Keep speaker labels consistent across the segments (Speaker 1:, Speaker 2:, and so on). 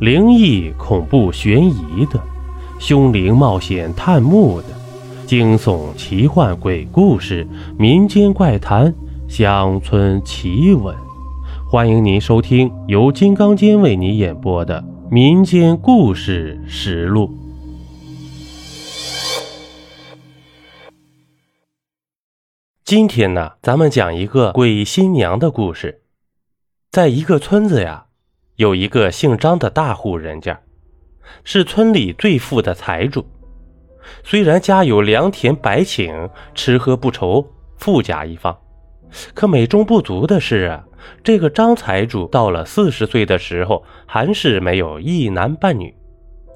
Speaker 1: 灵异、恐怖、悬疑的，凶灵冒险探墓的，惊悚、奇幻、鬼故事、民间怪谈、乡村奇闻，欢迎您收听由金刚间为你演播的《民间故事实录》。今天呢，咱们讲一个鬼新娘的故事。在一个村子呀。有一个姓张的大户人家，是村里最富的财主。虽然家有良田百顷，吃喝不愁，富甲一方，可美中不足的是啊，这个张财主到了四十岁的时候，还是没有一男半女。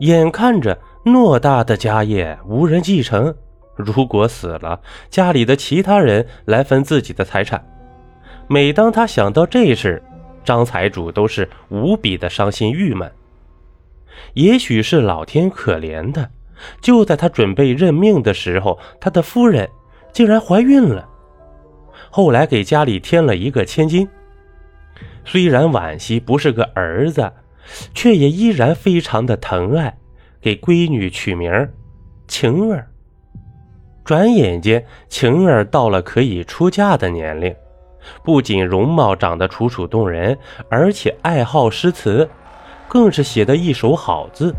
Speaker 1: 眼看着偌大的家业无人继承，如果死了，家里的其他人来分自己的财产。每当他想到这事，张财主都是无比的伤心郁闷。也许是老天可怜的，就在他准备认命的时候，他的夫人竟然怀孕了。后来给家里添了一个千金，虽然惋惜不是个儿子，却也依然非常的疼爱，给闺女取名晴儿。转眼间，晴儿到了可以出嫁的年龄。不仅容貌长得楚楚动人，而且爱好诗词，更是写得一手好字。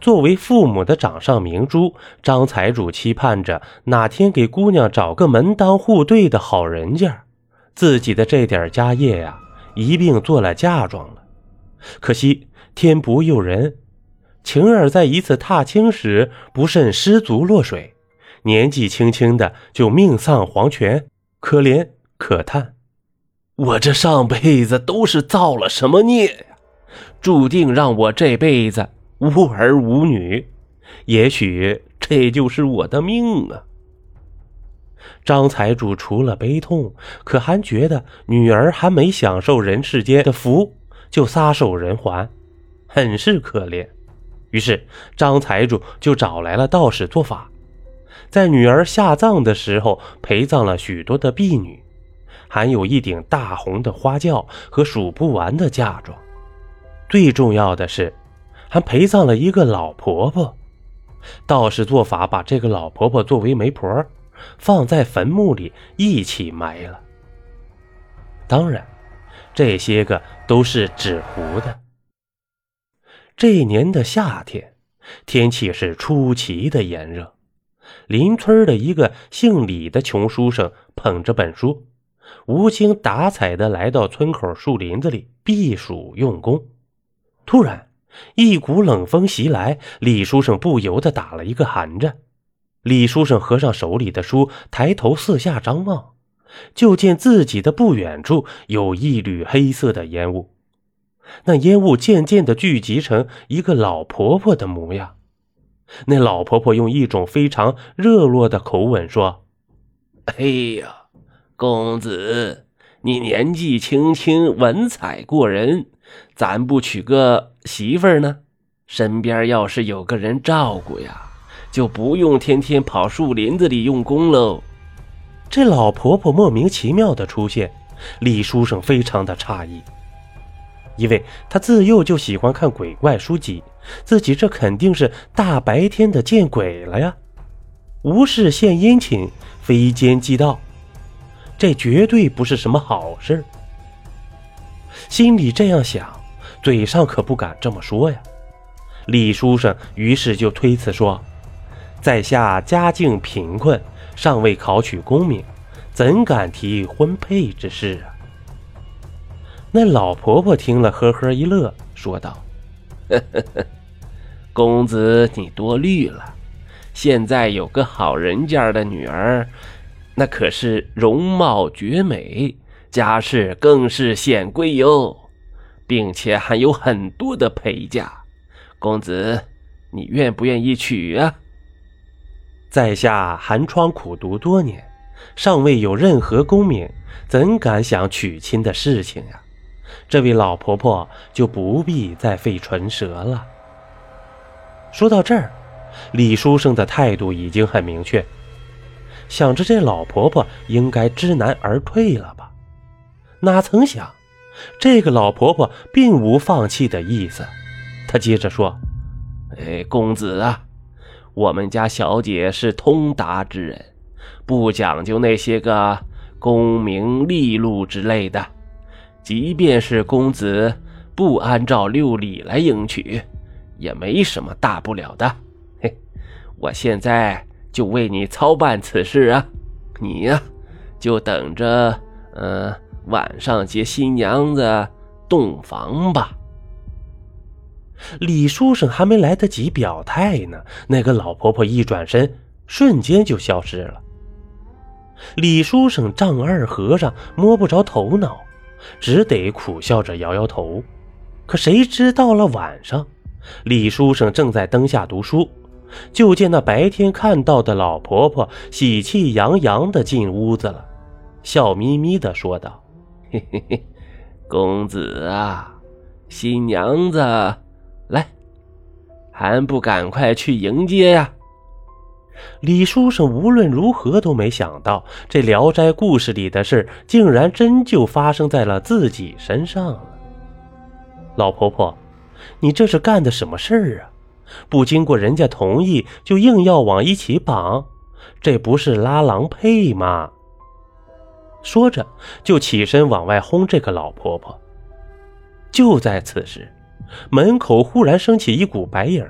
Speaker 1: 作为父母的掌上明珠，张财主期盼着哪天给姑娘找个门当户对的好人家，自己的这点家业呀，一并做了嫁妆了。可惜天不佑人，晴儿在一次踏青时不慎失足落水，年纪轻轻的就命丧黄泉，可怜。可叹，我这上辈子都是造了什么孽呀？注定让我这辈子无儿无女。也许这就是我的命啊！张财主除了悲痛，可还觉得女儿还没享受人世间的福，就撒手人寰，很是可怜。于是张财主就找来了道士做法，在女儿下葬的时候陪葬了许多的婢女。还有一顶大红的花轿和数不完的嫁妆，最重要的是，还陪葬了一个老婆婆。道士做法把这个老婆婆作为媒婆，放在坟墓里一起埋了。当然，这些个都是纸糊的。这一年的夏天，天气是出奇的炎热。邻村的一个姓李的穷书生捧着本书。无精打采地来到村口树林子里避暑用功，突然一股冷风袭来，李书生不由得打了一个寒颤。李书生合上手里的书，抬头四下张望，就见自己的不远处有一缕黑色的烟雾，那烟雾渐渐地聚集成一个老婆婆的模样。那老婆婆用一种非常热络的口吻说：“
Speaker 2: 哎呀！”公子，你年纪轻轻，文采过人，咱不娶个媳妇儿呢？身边要是有个人照顾呀，就不用天天跑树林子里用功喽。
Speaker 1: 这老婆婆莫名其妙的出现，李书生非常的诧异，因为他自幼就喜欢看鬼怪书籍，自己这肯定是大白天的见鬼了呀！无事献殷勤，非奸即盗。这绝对不是什么好事心里这样想，嘴上可不敢这么说呀。李书生于是就推辞说：“在下家境贫困，尚未考取功名，怎敢提婚配之事啊？”那老婆婆听了，呵呵一乐，说道：“
Speaker 2: 呵呵呵，公子你多虑了，现在有个好人家的女儿。”那可是容貌绝美，家世更是显贵哟，并且还有很多的陪嫁。公子，你愿不愿意娶啊？
Speaker 1: 在下寒窗苦读多年，尚未有任何功名，怎敢想娶亲的事情呀？这位老婆婆就不必再费唇舌了。说到这儿，李书生的态度已经很明确。想着这老婆婆应该知难而退了吧？哪曾想，这个老婆婆并无放弃的意思。她接着说：“
Speaker 2: 哎，公子啊，我们家小姐是通达之人，不讲究那些个功名利禄之类的。即便是公子不按照六礼来迎娶，也没什么大不了的。嘿，我现在就为你操办此事啊，你呀，就等着，嗯。”晚上接新娘子洞房吧。
Speaker 1: 李书生还没来得及表态呢，那个老婆婆一转身，瞬间就消失了。李书生丈二和尚摸不着头脑，只得苦笑着摇摇头。可谁知到了晚上，李书生正在灯下读书，就见那白天看到的老婆婆喜气洋洋的进屋子了，笑眯眯的说道。
Speaker 2: 嘿嘿嘿，公子啊，新娘子来，还不赶快去迎接呀？
Speaker 1: 李书生无论如何都没想到，这《聊斋》故事里的事竟然真就发生在了自己身上了。老婆婆，你这是干的什么事儿啊？不经过人家同意就硬要往一起绑，这不是拉郎配吗？说着，就起身往外轰这个老婆婆。就在此时，门口忽然升起一股白影，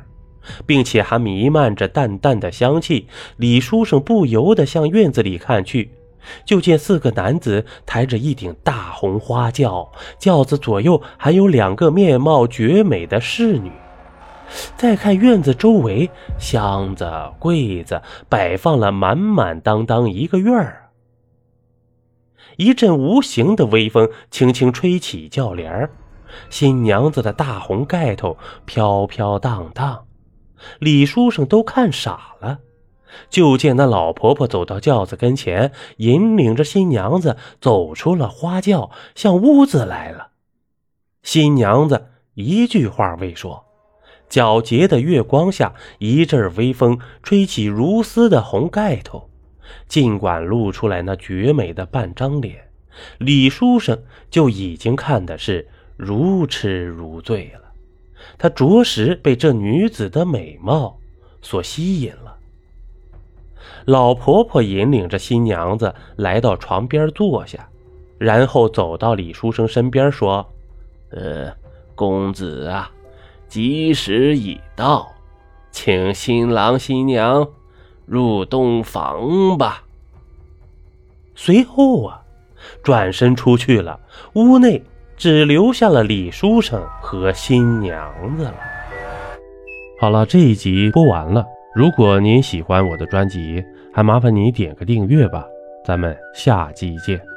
Speaker 1: 并且还弥漫着淡淡的香气。李书生不由得向院子里看去，就见四个男子抬着一顶大红花轿，轿子左右还有两个面貌绝美的侍女。再看院子周围，箱子、柜子摆放了满满当当一个院儿。一阵无形的微风轻轻吹起轿帘儿，新娘子的大红盖头飘飘荡荡，李书生都看傻了。就见那老婆婆走到轿子跟前，引领着新娘子走出了花轿，向屋子来了。新娘子一句话未说，皎洁的月光下，一阵微风吹起如丝的红盖头。尽管露出来那绝美的半张脸，李书生就已经看的是如痴如醉了。他着实被这女子的美貌所吸引了。老婆婆引领着新娘子来到床边坐下，然后走到李书生身边说：“
Speaker 2: 呃，公子啊，吉时已到，请新郎新娘。”入洞房吧。
Speaker 1: 随后啊，转身出去了。屋内只留下了李书生和新娘子了。好了，这一集播完了。如果您喜欢我的专辑，还麻烦你点个订阅吧。咱们下集见。